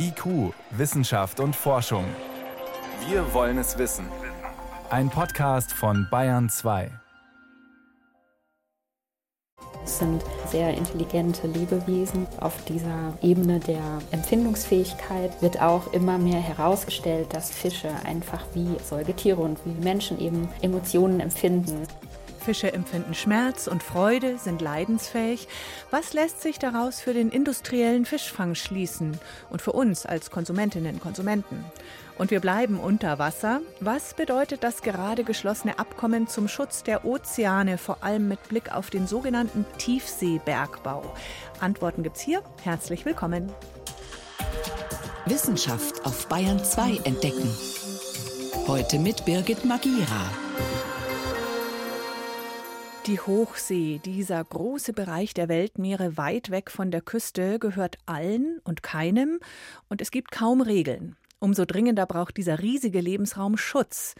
IQ, Wissenschaft und Forschung. Wir wollen es wissen. Ein Podcast von Bayern 2. Es sind sehr intelligente Lebewesen. Auf dieser Ebene der Empfindungsfähigkeit wird auch immer mehr herausgestellt, dass Fische einfach wie Säugetiere und wie Menschen eben Emotionen empfinden. Fische empfinden Schmerz und Freude, sind leidensfähig. Was lässt sich daraus für den industriellen Fischfang schließen und für uns als Konsumentinnen und Konsumenten? Und wir bleiben unter Wasser. Was bedeutet das gerade geschlossene Abkommen zum Schutz der Ozeane, vor allem mit Blick auf den sogenannten Tiefseebergbau? Antworten gibt's hier. Herzlich willkommen. Wissenschaft auf Bayern 2 entdecken. Heute mit Birgit Magira. Die Hochsee, dieser große Bereich der Weltmeere weit weg von der Küste, gehört allen und keinem und es gibt kaum Regeln. Umso dringender braucht dieser riesige Lebensraum Schutz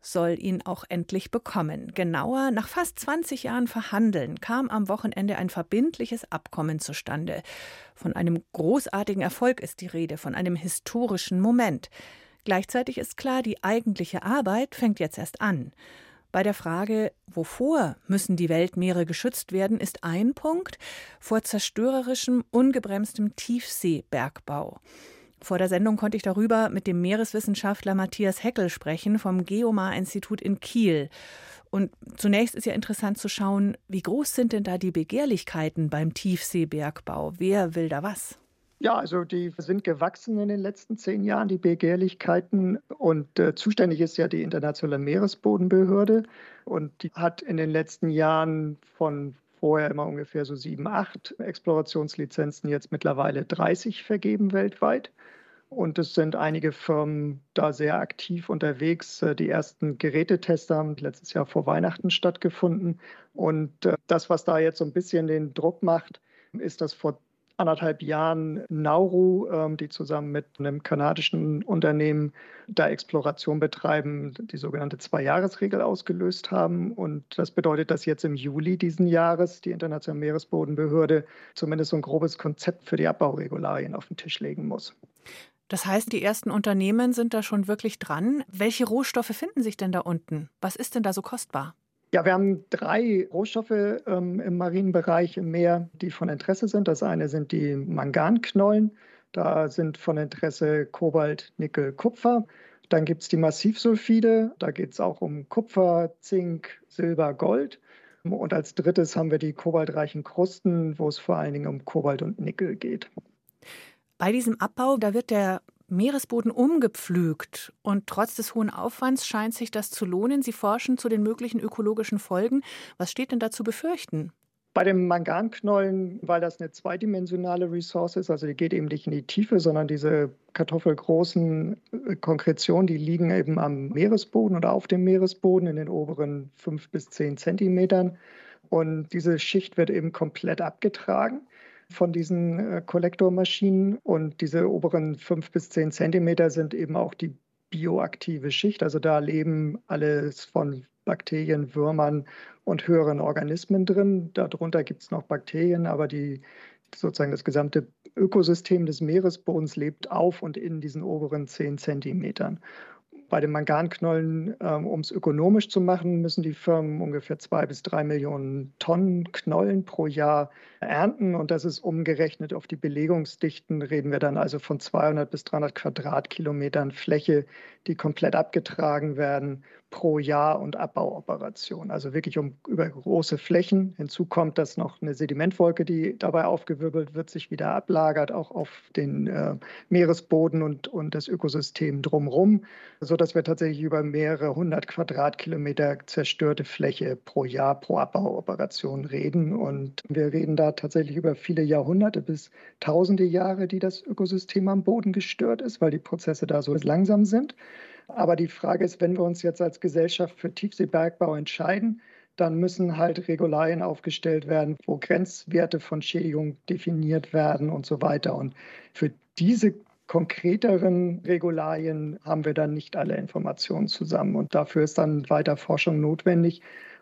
soll ihn auch endlich bekommen. Genauer, nach fast 20 Jahren Verhandeln kam am Wochenende ein verbindliches Abkommen zustande. Von einem großartigen Erfolg ist die Rede, von einem historischen Moment. Gleichzeitig ist klar, die eigentliche Arbeit fängt jetzt erst an. Bei der Frage, wovor müssen die Weltmeere geschützt werden, ist ein Punkt vor zerstörerischem, ungebremstem Tiefseebergbau. Vor der Sendung konnte ich darüber mit dem Meereswissenschaftler Matthias Heckel sprechen vom Geomar-Institut in Kiel. Und zunächst ist ja interessant zu schauen, wie groß sind denn da die Begehrlichkeiten beim Tiefseebergbau? Wer will da was? Ja, also die sind gewachsen in den letzten zehn Jahren, die Begehrlichkeiten. Und äh, zuständig ist ja die Internationale Meeresbodenbehörde. Und die hat in den letzten Jahren von vorher immer ungefähr so sieben, acht Explorationslizenzen, jetzt mittlerweile 30 vergeben weltweit. Und es sind einige Firmen da sehr aktiv unterwegs. Äh, die ersten Gerätetester haben letztes Jahr vor Weihnachten stattgefunden. Und äh, das, was da jetzt so ein bisschen den Druck macht, ist, dass vor anderthalb Jahren Nauru, ähm, die zusammen mit einem kanadischen Unternehmen da Exploration betreiben, die sogenannte Zwei-Jahres-Regel ausgelöst haben. Und das bedeutet, dass jetzt im Juli diesen Jahres die Internationale Meeresbodenbehörde zumindest so ein grobes Konzept für die Abbauregularien auf den Tisch legen muss. Das heißt, die ersten Unternehmen sind da schon wirklich dran. Welche Rohstoffe finden sich denn da unten? Was ist denn da so kostbar? Ja, wir haben drei Rohstoffe ähm, im Marinenbereich im Meer, die von Interesse sind. Das eine sind die Manganknollen. Da sind von Interesse Kobalt, Nickel, Kupfer. Dann gibt es die Massivsulfide. Da geht es auch um Kupfer, Zink, Silber, Gold. Und als drittes haben wir die kobaltreichen Krusten, wo es vor allen Dingen um Kobalt und Nickel geht. Bei diesem Abbau, da wird der Meeresboden umgepflügt. Und trotz des hohen Aufwands scheint sich das zu lohnen. Sie forschen zu den möglichen ökologischen Folgen. Was steht denn da zu befürchten? Bei dem Manganknollen, weil das eine zweidimensionale Ressource ist, also die geht eben nicht in die Tiefe, sondern diese kartoffelgroßen äh, Konkretionen, die liegen eben am Meeresboden oder auf dem Meeresboden in den oberen fünf bis zehn Zentimetern. Und diese Schicht wird eben komplett abgetragen von diesen äh, Kollektormaschinen. Und diese oberen fünf bis zehn Zentimeter sind eben auch die bioaktive Schicht. Also da leben alles von Bakterien, Würmern und höheren Organismen drin. Darunter gibt es noch Bakterien, aber die sozusagen das gesamte Ökosystem des Meeresbodens lebt auf und in diesen oberen zehn Zentimetern. Bei den Manganknollen, ähm, um es ökonomisch zu machen, müssen die Firmen ungefähr zwei bis drei Millionen Tonnen Knollen pro Jahr ernten. Und das ist umgerechnet auf die Belegungsdichten, reden wir dann also von 200 bis 300 Quadratkilometern Fläche, die komplett abgetragen werden pro Jahr und Abbauoperation. Also wirklich um über große Flächen. Hinzu kommt, dass noch eine Sedimentwolke, die dabei aufgewirbelt wird, sich wieder ablagert, auch auf den äh, Meeresboden und, und das Ökosystem drumherum, wir tatsächlich über mehrere hundert Quadratkilometer zerstörte Fläche pro Jahr pro Abbauoperation reden. Und wir reden da tatsächlich über viele Jahrhunderte bis tausende Jahre, die das Ökosystem am Boden gestört ist, weil die Prozesse da so langsam sind. Aber die Frage ist, wenn wir uns jetzt als Gesellschaft für Tiefseebergbau entscheiden, dann müssen halt Regularien aufgestellt werden, wo Grenzwerte von Schädigung definiert werden und so weiter. Und für diese konkreteren Regularien haben wir dann nicht alle Informationen zusammen. Und dafür ist dann weiter Forschung notwendig,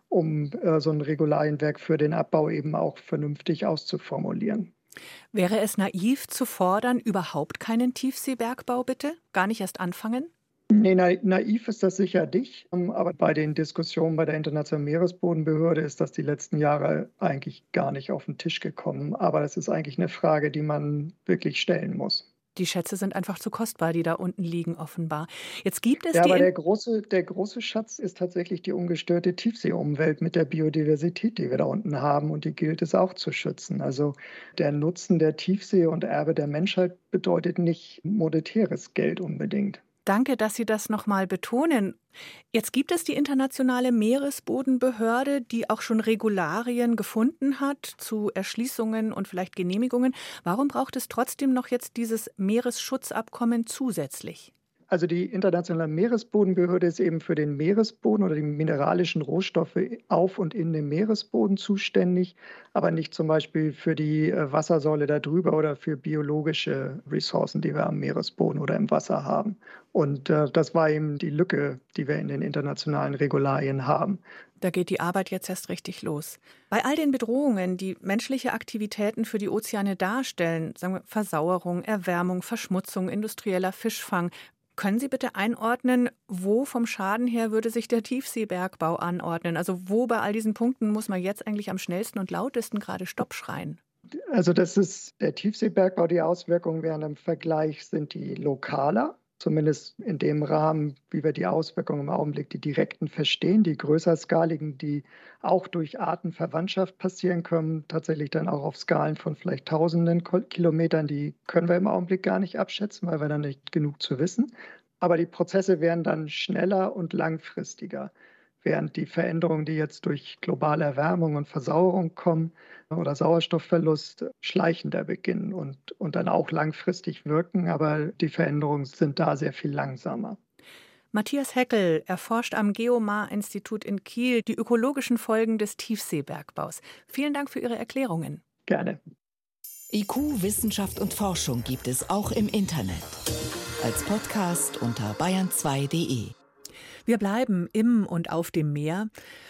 um äh, so ein Regularienwerk für den Abbau eben auch vernünftig auszuformulieren. Wäre es naiv zu fordern, überhaupt keinen Tiefseebergbau bitte? Gar nicht erst anfangen? Nee, naiv ist das sicher nicht. Ähm, aber bei den Diskussionen bei der Internationalen Meeresbodenbehörde ist das die letzten Jahre eigentlich gar nicht auf den Tisch gekommen. Aber das ist eigentlich eine Frage, die man wirklich stellen muss. Die Schätze sind einfach zu kostbar, die da unten liegen, offenbar. Jetzt gibt es ja, die. Aber der große, der große Schatz ist tatsächlich die ungestörte Tiefseeumwelt mit der Biodiversität, die wir da unten haben. Und die gilt es auch zu schützen. Also der Nutzen der Tiefsee und Erbe der Menschheit bedeutet nicht monetäres Geld unbedingt. Danke, dass Sie das nochmal betonen. Jetzt gibt es die Internationale Meeresbodenbehörde, die auch schon Regularien gefunden hat zu Erschließungen und vielleicht Genehmigungen. Warum braucht es trotzdem noch jetzt dieses Meeresschutzabkommen zusätzlich? Also die Internationale Meeresbodenbehörde ist eben für den Meeresboden oder die mineralischen Rohstoffe auf und in dem Meeresboden zuständig, aber nicht zum Beispiel für die äh, Wassersäule darüber oder für biologische Ressourcen, die wir am Meeresboden oder im Wasser haben. Und äh, das war eben die Lücke, die wir in den internationalen Regularien haben. Da geht die Arbeit jetzt erst richtig los. Bei all den Bedrohungen, die menschliche Aktivitäten für die Ozeane darstellen, sagen wir Versauerung, Erwärmung, Verschmutzung, industrieller Fischfang, können Sie bitte einordnen, wo vom Schaden her würde sich der Tiefseebergbau anordnen? Also wo bei all diesen Punkten muss man jetzt eigentlich am schnellsten und lautesten gerade Stopp schreien? Also das ist der Tiefseebergbau, die Auswirkungen während im Vergleich sind die lokaler zumindest in dem Rahmen, wie wir die Auswirkungen im Augenblick, die direkten verstehen, die größerskaligen, die auch durch Artenverwandtschaft passieren können, tatsächlich dann auch auf Skalen von vielleicht tausenden Kilometern, die können wir im Augenblick gar nicht abschätzen, weil wir dann nicht genug zu wissen. Aber die Prozesse werden dann schneller und langfristiger während die Veränderungen, die jetzt durch globale Erwärmung und Versauerung kommen oder Sauerstoffverlust, schleichender beginnen und, und dann auch langfristig wirken. Aber die Veränderungen sind da sehr viel langsamer. Matthias Heckel erforscht am Geomar-Institut in Kiel die ökologischen Folgen des Tiefseebergbaus. Vielen Dank für Ihre Erklärungen. Gerne. IQ, Wissenschaft und Forschung gibt es auch im Internet. Als Podcast unter bayern2.de. Wir bleiben im und auf dem Meer.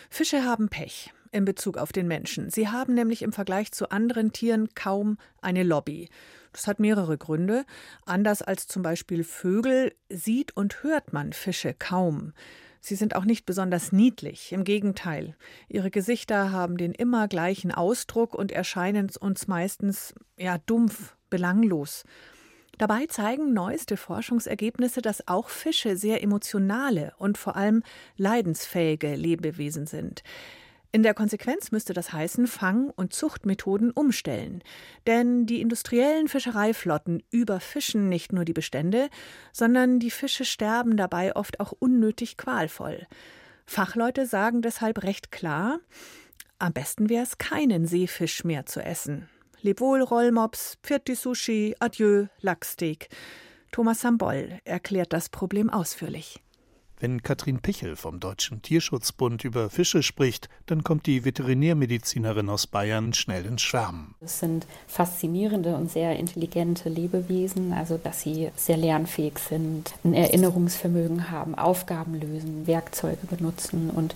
Fische haben Pech in Bezug auf den Menschen. Sie haben nämlich im Vergleich zu anderen Tieren kaum eine Lobby. Das hat mehrere Gründe. Anders als zum Beispiel Vögel sieht und hört man Fische kaum. Sie sind auch nicht besonders niedlich, im Gegenteil. Ihre Gesichter haben den immer gleichen Ausdruck und erscheinen uns meistens ja dumpf, belanglos. Dabei zeigen neueste Forschungsergebnisse, dass auch Fische sehr emotionale und vor allem leidensfähige Lebewesen sind. In der Konsequenz müsste das heißen, Fang- und Zuchtmethoden umstellen. Denn die industriellen Fischereiflotten überfischen nicht nur die Bestände, sondern die Fische sterben dabei oft auch unnötig qualvoll. Fachleute sagen deshalb recht klar, am besten wäre es, keinen Seefisch mehr zu essen. Leb wohl, Rollmops, Pfirti Sushi, Adieu, Lachsteak. Thomas Sambol erklärt das Problem ausführlich. Wenn Katrin Pichel vom Deutschen Tierschutzbund über Fische spricht, dann kommt die Veterinärmedizinerin aus Bayern schnell ins Schwärmen. Es sind faszinierende und sehr intelligente Lebewesen, also dass sie sehr lernfähig sind, ein Erinnerungsvermögen haben, Aufgaben lösen, Werkzeuge benutzen und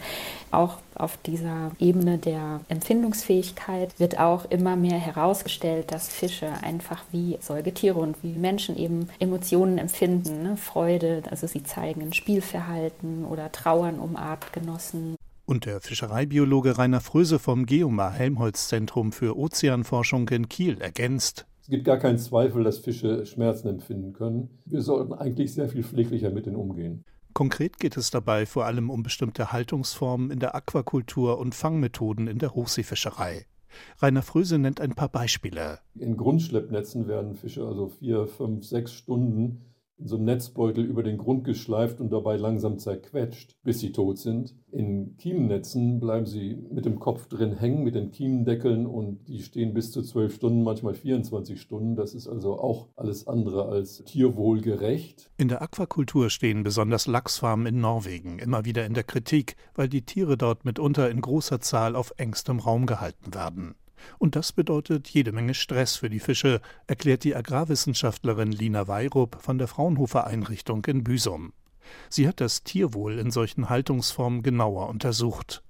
auch auf dieser Ebene der Empfindungsfähigkeit wird auch immer mehr herausgestellt, dass Fische einfach wie Säugetiere und wie Menschen eben Emotionen empfinden, ne? Freude, also sie zeigen ein Spielverhalten oder Trauern um Artgenossen. Und der Fischereibiologe Rainer Fröse vom Geomar Helmholtz Zentrum für Ozeanforschung in Kiel ergänzt. Es gibt gar keinen Zweifel, dass Fische Schmerzen empfinden können. Wir sollten eigentlich sehr viel pfleglicher mit ihnen umgehen. Konkret geht es dabei vor allem um bestimmte Haltungsformen in der Aquakultur und Fangmethoden in der Hochseefischerei. Rainer Fröse nennt ein paar Beispiele. In Grundschleppnetzen werden Fische also vier, fünf, sechs Stunden in so einem Netzbeutel über den Grund geschleift und dabei langsam zerquetscht, bis sie tot sind. In Kiemennetzen bleiben sie mit dem Kopf drin hängen, mit den Kiemendeckeln und die stehen bis zu zwölf Stunden, manchmal 24 Stunden. Das ist also auch alles andere als tierwohlgerecht. In der Aquakultur stehen besonders Lachsfarmen in Norwegen immer wieder in der Kritik, weil die Tiere dort mitunter in großer Zahl auf engstem Raum gehalten werden. Und das bedeutet jede Menge Stress für die Fische, erklärt die Agrarwissenschaftlerin Lina Weirup von der Fraunhofer Einrichtung in Büsum. Sie hat das Tierwohl in solchen Haltungsformen genauer untersucht.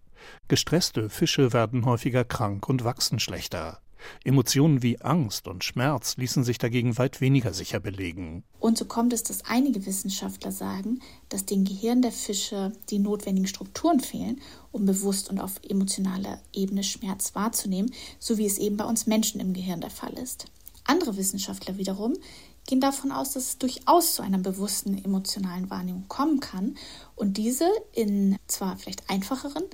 Gestresste Fische werden häufiger krank und wachsen schlechter. Emotionen wie Angst und Schmerz ließen sich dagegen weit weniger sicher belegen. Und so kommt es, dass einige Wissenschaftler sagen, dass dem Gehirn der Fische die notwendigen Strukturen fehlen, um bewusst und auf emotionaler Ebene Schmerz wahrzunehmen, so wie es eben bei uns Menschen im Gehirn der Fall ist. Andere Wissenschaftler wiederum gehen davon aus, dass es durchaus zu einer bewussten emotionalen Wahrnehmung kommen kann und diese in zwar vielleicht einfacheren,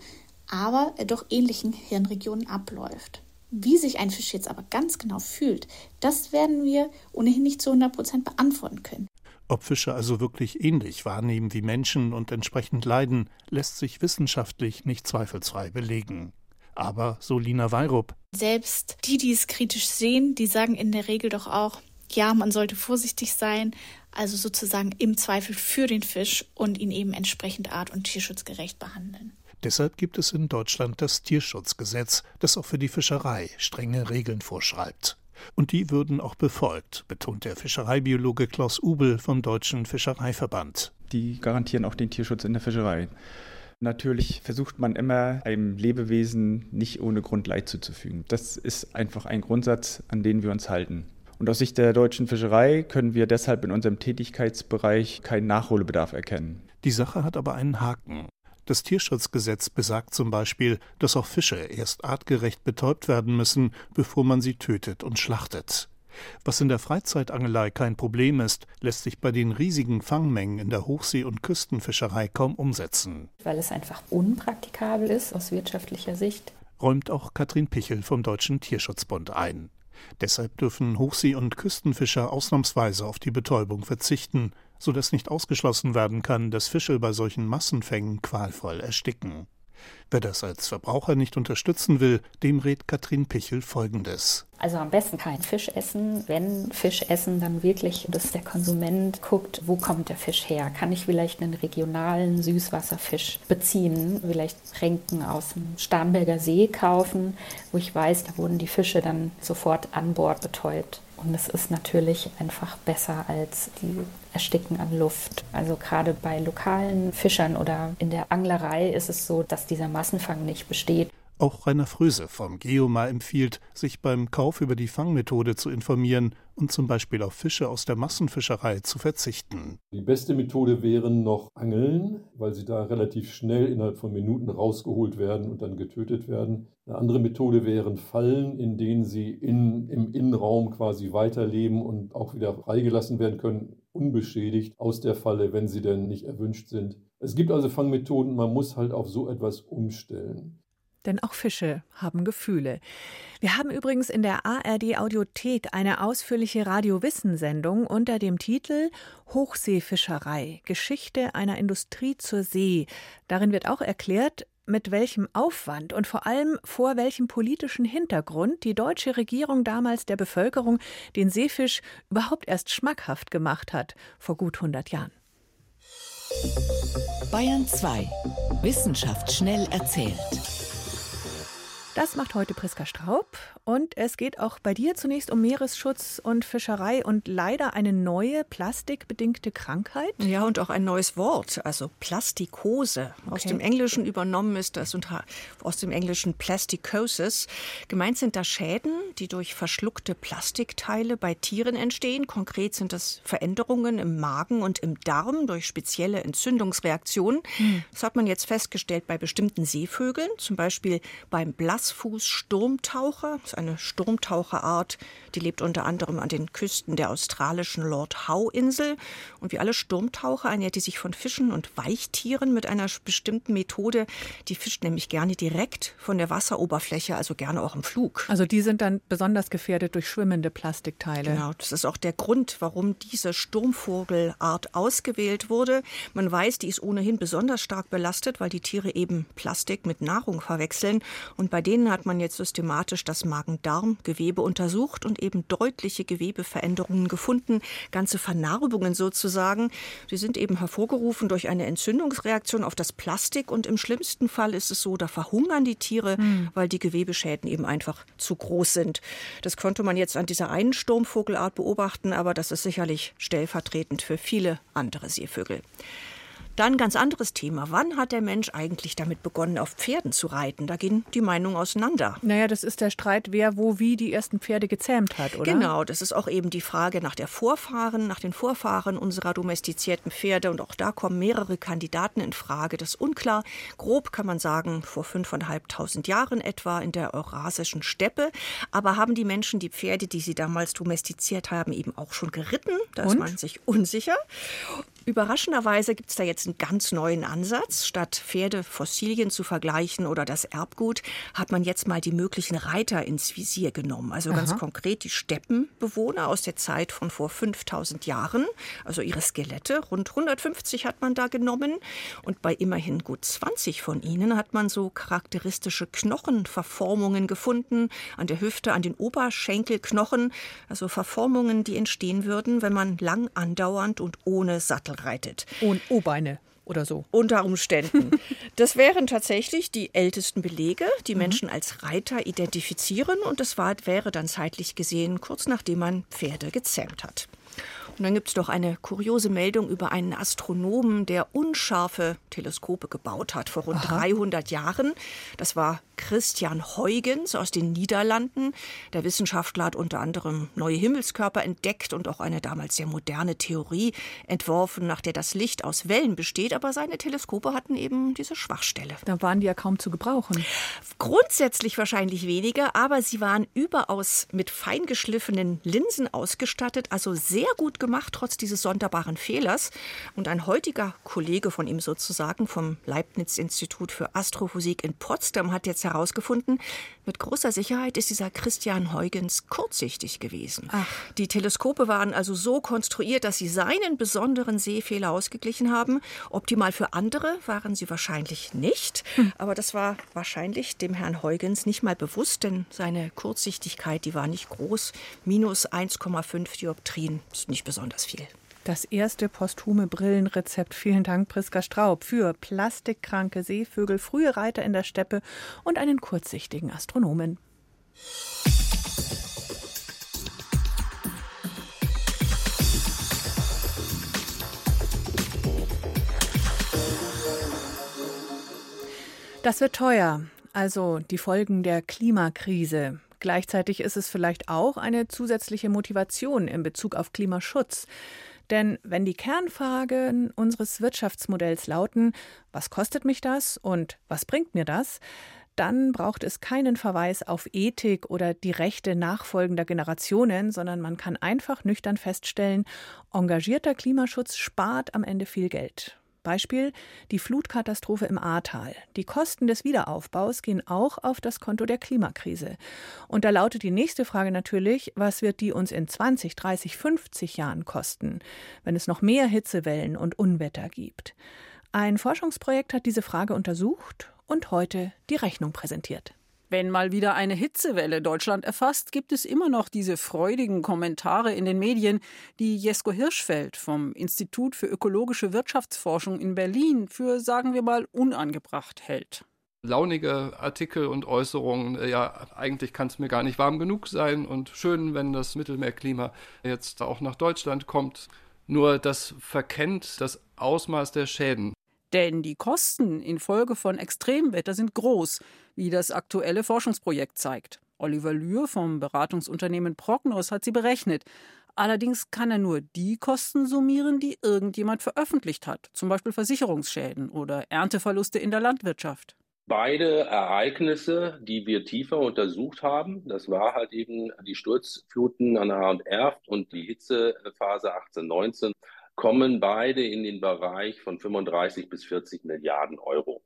aber doch ähnlichen Hirnregionen abläuft. Wie sich ein Fisch jetzt aber ganz genau fühlt, das werden wir ohnehin nicht zu 100 Prozent beantworten können. Ob Fische also wirklich ähnlich wahrnehmen wie Menschen und entsprechend leiden, lässt sich wissenschaftlich nicht zweifelsfrei belegen. Aber, so Lina Weirup. Selbst die, die es kritisch sehen, die sagen in der Regel doch auch, ja, man sollte vorsichtig sein, also sozusagen im Zweifel für den Fisch und ihn eben entsprechend art- und tierschutzgerecht behandeln. Deshalb gibt es in Deutschland das Tierschutzgesetz, das auch für die Fischerei strenge Regeln vorschreibt. Und die würden auch befolgt, betont der Fischereibiologe Klaus Ubel vom Deutschen Fischereiverband. Die garantieren auch den Tierschutz in der Fischerei. Natürlich versucht man immer, einem Lebewesen nicht ohne Grund Leid zuzufügen. Das ist einfach ein Grundsatz, an den wir uns halten. Und aus Sicht der deutschen Fischerei können wir deshalb in unserem Tätigkeitsbereich keinen Nachholbedarf erkennen. Die Sache hat aber einen Haken. Das Tierschutzgesetz besagt zum Beispiel, dass auch Fische erst artgerecht betäubt werden müssen, bevor man sie tötet und schlachtet. Was in der Freizeitangelei kein Problem ist, lässt sich bei den riesigen Fangmengen in der Hochsee- und Küstenfischerei kaum umsetzen. Weil es einfach unpraktikabel ist aus wirtschaftlicher Sicht. Räumt auch Katrin Pichel vom Deutschen Tierschutzbund ein. Deshalb dürfen Hochsee- und Küstenfischer ausnahmsweise auf die Betäubung verzichten so dass nicht ausgeschlossen werden kann, dass Fische bei solchen Massenfängen qualvoll ersticken. Wer das als Verbraucher nicht unterstützen will, dem rät Katrin Pichel Folgendes. Also am besten kein Fisch essen. Wenn Fisch essen, dann wirklich, dass der Konsument guckt, wo kommt der Fisch her? Kann ich vielleicht einen regionalen Süßwasserfisch beziehen? Vielleicht Ränken aus dem Starnberger See kaufen, wo ich weiß, da wurden die Fische dann sofort an Bord betäubt. Und es ist natürlich einfach besser als die Ersticken an Luft. Also gerade bei lokalen Fischern oder in der Anglerei ist es so, dass dieser Massenfang nicht besteht. Auch Rainer Fröse vom Geomar empfiehlt, sich beim Kauf über die Fangmethode zu informieren und zum Beispiel auf Fische aus der Massenfischerei zu verzichten. Die beste Methode wären noch Angeln, weil sie da relativ schnell innerhalb von Minuten rausgeholt werden und dann getötet werden. Eine andere Methode wären Fallen, in denen sie in, im Innenraum quasi weiterleben und auch wieder freigelassen werden können, unbeschädigt aus der Falle, wenn sie denn nicht erwünscht sind. Es gibt also Fangmethoden, man muss halt auf so etwas umstellen. Denn auch Fische haben Gefühle. Wir haben übrigens in der ARD Audiothek eine ausführliche Radio-Wissen-Sendung unter dem Titel Hochseefischerei Geschichte einer Industrie zur See. Darin wird auch erklärt, mit welchem Aufwand und vor allem vor welchem politischen Hintergrund die deutsche Regierung damals der Bevölkerung den Seefisch überhaupt erst schmackhaft gemacht hat, vor gut 100 Jahren. Bayern 2. Wissenschaft schnell erzählt. Das macht heute Priska Straub und es geht auch bei dir zunächst um Meeresschutz und Fischerei und leider eine neue plastikbedingte Krankheit. Ja, und auch ein neues Wort, also Plastikose. Okay. Aus dem Englischen übernommen ist das und aus dem Englischen Plasticosis. Gemeint sind da Schäden, die durch verschluckte Plastikteile bei Tieren entstehen. Konkret sind das Veränderungen im Magen und im Darm durch spezielle Entzündungsreaktionen. Hm. Das hat man jetzt festgestellt bei bestimmten Seevögeln, zum Beispiel beim Blassfuß-Sturmtaucher ist eine Sturmtaucherart, die lebt unter anderem an den Küsten der australischen Lord Howe-Insel. Und wie alle Sturmtaucher ernährt die sich von Fischen und Weichtieren mit einer bestimmten Methode. Die fischt nämlich gerne direkt von der Wasseroberfläche, also gerne auch im Flug. Also die sind dann besonders gefährdet durch schwimmende Plastikteile. Genau, das ist auch der Grund, warum diese Sturmvogelart ausgewählt wurde. Man weiß, die ist ohnehin besonders stark belastet, weil die Tiere eben Plastik mit Nahrung verwechseln. Und bei denen hat man jetzt systematisch das Magen-Darm-Gewebe untersucht und eben deutliche Gewebeveränderungen gefunden, ganze Vernarbungen sozusagen. Sie sind eben hervorgerufen durch eine Entzündungsreaktion auf das Plastik und im schlimmsten Fall ist es so, da verhungern die Tiere, hm. weil die Gewebeschäden eben einfach zu groß sind. Das konnte man jetzt an dieser einen Sturmvogelart beobachten, aber das ist sicherlich stellvertretend für viele andere Seevögel. Dann ganz anderes Thema. Wann hat der Mensch eigentlich damit begonnen, auf Pferden zu reiten? Da gehen die Meinungen auseinander. Naja, das ist der Streit, wer wo wie die ersten Pferde gezähmt hat, oder? Genau, das ist auch eben die Frage nach der Vorfahren, nach den Vorfahren unserer domestizierten Pferde. Und auch da kommen mehrere Kandidaten in Frage. Das ist unklar. Grob kann man sagen, vor fünfeinhalbtausend Jahren etwa in der eurasischen Steppe. Aber haben die Menschen die Pferde, die sie damals domestiziert haben, eben auch schon geritten? Da ist man sich unsicher. Überraschenderweise gibt es da jetzt einen ganz neuen Ansatz. Statt Pferdefossilien zu vergleichen oder das Erbgut, hat man jetzt mal die möglichen Reiter ins Visier genommen. Also ganz konkret die Steppenbewohner aus der Zeit von vor 5000 Jahren, also ihre Skelette. Rund 150 hat man da genommen. Und bei immerhin gut 20 von ihnen hat man so charakteristische Knochenverformungen gefunden. An der Hüfte, an den Oberschenkelknochen. Also Verformungen, die entstehen würden, wenn man lang andauernd und ohne Sattel reitet. Und O-Beine oder so. Unter Umständen. Das wären tatsächlich die ältesten Belege, die Menschen als Reiter identifizieren und das war, wäre dann zeitlich gesehen kurz nachdem man Pferde gezähmt hat. Und dann gibt es doch eine kuriose Meldung über einen Astronomen, der unscharfe Teleskope gebaut hat vor rund Aha. 300 Jahren. Das war Christian Huygens aus den Niederlanden. Der Wissenschaftler hat unter anderem neue Himmelskörper entdeckt und auch eine damals sehr moderne Theorie entworfen, nach der das Licht aus Wellen besteht. Aber seine Teleskope hatten eben diese Schwachstelle. Da waren die ja kaum zu gebrauchen. Grundsätzlich wahrscheinlich weniger, aber sie waren überaus mit feingeschliffenen Linsen ausgestattet, also sehr gut gemacht, trotz dieses sonderbaren Fehlers. Und ein heutiger Kollege von ihm sozusagen vom Leibniz-Institut für Astrophysik in Potsdam hat jetzt herausgefunden, mit großer Sicherheit ist dieser Christian Huygens kurzsichtig gewesen. Ach. Die Teleskope waren also so konstruiert, dass sie seinen besonderen Sehfehler ausgeglichen haben. Optimal für andere waren sie wahrscheinlich nicht. Hm. Aber das war wahrscheinlich dem Herrn Huygens nicht mal bewusst, denn seine Kurzsichtigkeit, die war nicht groß. Minus 1,5 Dioptrien ist nicht besonders viel. Das erste posthume Brillenrezept. Vielen Dank, Priska Straub, für plastikkranke Seevögel, frühe Reiter in der Steppe und einen kurzsichtigen Astronomen. Das wird teuer, also die Folgen der Klimakrise. Gleichzeitig ist es vielleicht auch eine zusätzliche Motivation in Bezug auf Klimaschutz. Denn wenn die Kernfragen unseres Wirtschaftsmodells lauten, was kostet mich das und was bringt mir das, dann braucht es keinen Verweis auf Ethik oder die Rechte nachfolgender Generationen, sondern man kann einfach nüchtern feststellen, engagierter Klimaschutz spart am Ende viel Geld. Beispiel die Flutkatastrophe im Ahrtal. Die Kosten des Wiederaufbaus gehen auch auf das Konto der Klimakrise. Und da lautet die nächste Frage natürlich, was wird die uns in 20, 30, 50 Jahren kosten, wenn es noch mehr Hitzewellen und Unwetter gibt? Ein Forschungsprojekt hat diese Frage untersucht und heute die Rechnung präsentiert. Wenn mal wieder eine Hitzewelle Deutschland erfasst, gibt es immer noch diese freudigen Kommentare in den Medien, die Jesko Hirschfeld vom Institut für ökologische Wirtschaftsforschung in Berlin für, sagen wir mal, unangebracht hält launige Artikel und Äußerungen, äh, ja, eigentlich kann es mir gar nicht warm genug sein und schön, wenn das Mittelmeerklima jetzt auch nach Deutschland kommt. Nur das verkennt das Ausmaß der Schäden. Denn die Kosten infolge von Extremwetter sind groß, wie das aktuelle Forschungsprojekt zeigt. Oliver Lühr vom Beratungsunternehmen Prognos hat sie berechnet. Allerdings kann er nur die Kosten summieren, die irgendjemand veröffentlicht hat, zum Beispiel Versicherungsschäden oder Ernteverluste in der Landwirtschaft. Beide Ereignisse, die wir tiefer untersucht haben, das war halt eben die Sturzfluten an der Erft und die Hitzephase 1819, kommen beide in den Bereich von 35 bis 40 Milliarden Euro.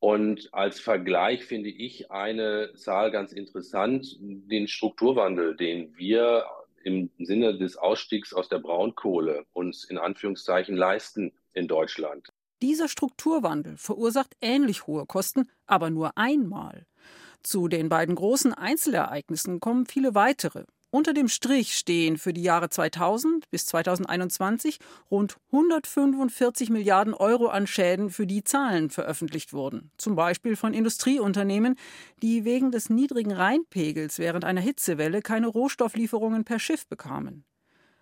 Und als Vergleich finde ich eine Zahl ganz interessant, den Strukturwandel, den wir im Sinne des Ausstiegs aus der Braunkohle uns in Anführungszeichen leisten in Deutschland. Dieser Strukturwandel verursacht ähnlich hohe Kosten, aber nur einmal. Zu den beiden großen Einzelereignissen kommen viele weitere. Unter dem Strich stehen für die Jahre 2000 bis 2021 rund 145 Milliarden Euro an Schäden für die Zahlen veröffentlicht wurden. Zum Beispiel von Industrieunternehmen, die wegen des niedrigen Rheinpegels während einer Hitzewelle keine Rohstofflieferungen per Schiff bekamen.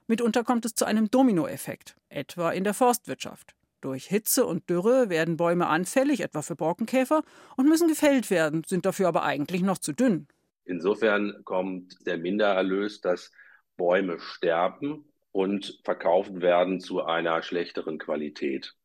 Mitunter kommt es zu einem Dominoeffekt, etwa in der Forstwirtschaft. Durch Hitze und Dürre werden Bäume anfällig, etwa für Borkenkäfer, und müssen gefällt werden, sind dafür aber eigentlich noch zu dünn. Insofern kommt der Mindererlös, dass Bäume sterben und verkauft werden zu einer schlechteren Qualität.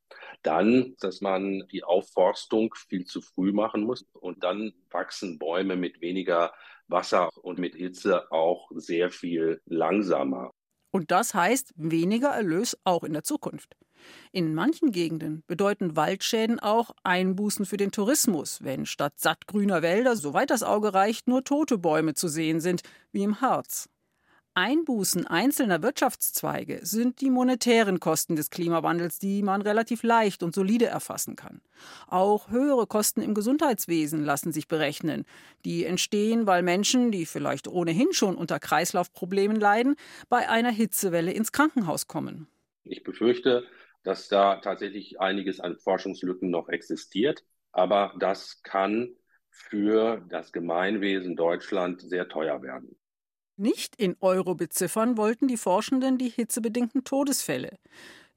Dann, dass man die Aufforstung viel zu früh machen muss und dann wachsen Bäume mit weniger Wasser und mit Hitze auch sehr viel langsamer. Und das heißt weniger Erlös auch in der Zukunft. In manchen Gegenden bedeuten Waldschäden auch Einbußen für den Tourismus, wenn statt sattgrüner Wälder, soweit das Auge reicht, nur tote Bäume zu sehen sind, wie im Harz. Einbußen einzelner Wirtschaftszweige sind die monetären Kosten des Klimawandels, die man relativ leicht und solide erfassen kann. Auch höhere Kosten im Gesundheitswesen lassen sich berechnen. Die entstehen, weil Menschen, die vielleicht ohnehin schon unter Kreislaufproblemen leiden, bei einer Hitzewelle ins Krankenhaus kommen. Ich befürchte, dass da tatsächlich einiges an Forschungslücken noch existiert, aber das kann für das Gemeinwesen Deutschland sehr teuer werden. Nicht in Euro beziffern wollten die Forschenden die hitzebedingten Todesfälle.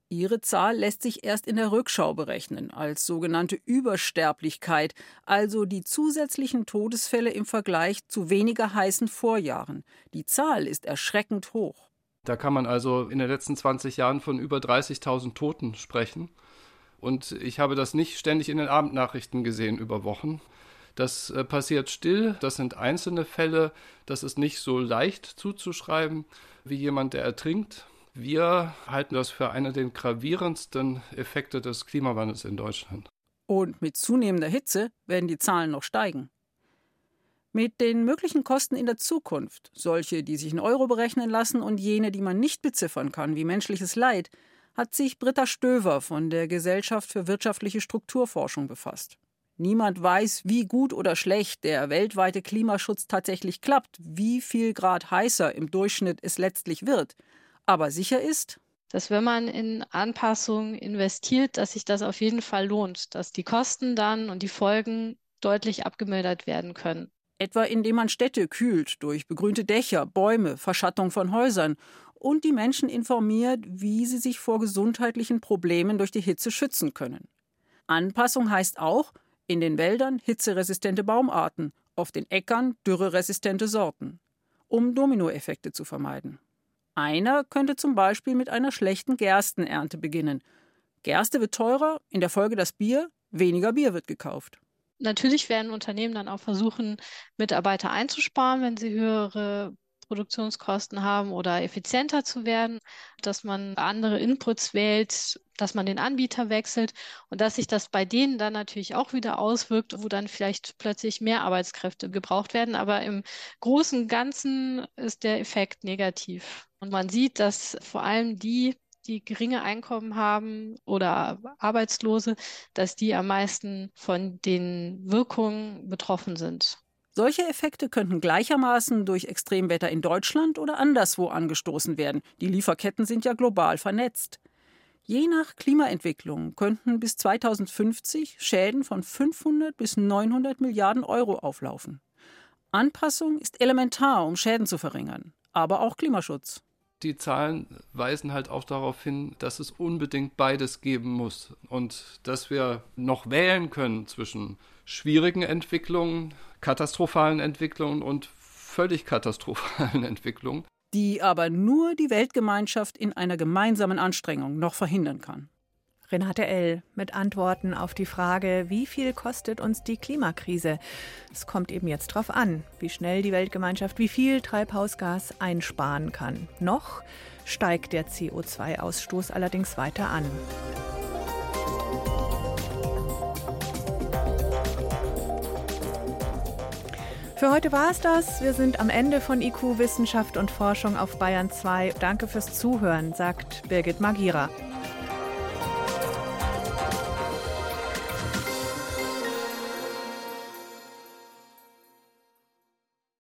Ihre Zahl lässt sich erst in der Rückschau berechnen, als sogenannte Übersterblichkeit, also die zusätzlichen Todesfälle im Vergleich zu weniger heißen Vorjahren. Die Zahl ist erschreckend hoch. Da kann man also in den letzten 20 Jahren von über 30.000 Toten sprechen. Und ich habe das nicht ständig in den Abendnachrichten gesehen über Wochen. Das äh, passiert still, das sind einzelne Fälle, das ist nicht so leicht zuzuschreiben wie jemand, der ertrinkt. Wir halten das für einen der gravierendsten Effekte des Klimawandels in Deutschland. Und mit zunehmender Hitze werden die Zahlen noch steigen. Mit den möglichen Kosten in der Zukunft, solche, die sich in Euro berechnen lassen und jene, die man nicht beziffern kann, wie menschliches Leid, hat sich Britta Stöver von der Gesellschaft für wirtschaftliche Strukturforschung befasst. Niemand weiß, wie gut oder schlecht der weltweite Klimaschutz tatsächlich klappt, wie viel Grad heißer im Durchschnitt es letztlich wird. Aber sicher ist, dass wenn man in Anpassungen investiert, dass sich das auf jeden Fall lohnt, dass die Kosten dann und die Folgen deutlich abgemildert werden können. Etwa indem man Städte kühlt durch begrünte Dächer, Bäume, Verschattung von Häusern und die Menschen informiert, wie sie sich vor gesundheitlichen Problemen durch die Hitze schützen können. Anpassung heißt auch, in den Wäldern hitzeresistente Baumarten, auf den Äckern dürreresistente Sorten, um Dominoeffekte zu vermeiden. Einer könnte zum Beispiel mit einer schlechten Gerstenernte beginnen. Gerste wird teurer, in der Folge das Bier, weniger Bier wird gekauft. Natürlich werden Unternehmen dann auch versuchen, Mitarbeiter einzusparen, wenn sie höhere Produktionskosten haben oder effizienter zu werden, dass man andere Inputs wählt, dass man den Anbieter wechselt und dass sich das bei denen dann natürlich auch wieder auswirkt, wo dann vielleicht plötzlich mehr Arbeitskräfte gebraucht werden. Aber im Großen Ganzen ist der Effekt negativ. Und man sieht, dass vor allem die, die geringe Einkommen haben oder Arbeitslose, dass die am meisten von den Wirkungen betroffen sind. Solche Effekte könnten gleichermaßen durch Extremwetter in Deutschland oder anderswo angestoßen werden. Die Lieferketten sind ja global vernetzt. Je nach Klimaentwicklung könnten bis 2050 Schäden von 500 bis 900 Milliarden Euro auflaufen. Anpassung ist elementar, um Schäden zu verringern, aber auch Klimaschutz. Die Zahlen weisen halt auch darauf hin, dass es unbedingt beides geben muss und dass wir noch wählen können zwischen schwierigen Entwicklungen, katastrophalen Entwicklungen und völlig katastrophalen Entwicklungen. Die aber nur die Weltgemeinschaft in einer gemeinsamen Anstrengung noch verhindern kann. Renate L. mit Antworten auf die Frage, wie viel kostet uns die Klimakrise? Es kommt eben jetzt darauf an, wie schnell die Weltgemeinschaft wie viel Treibhausgas einsparen kann. Noch steigt der CO2-Ausstoß allerdings weiter an. Für heute war es das. Wir sind am Ende von IQ Wissenschaft und Forschung auf Bayern 2. Danke fürs Zuhören, sagt Birgit Magira.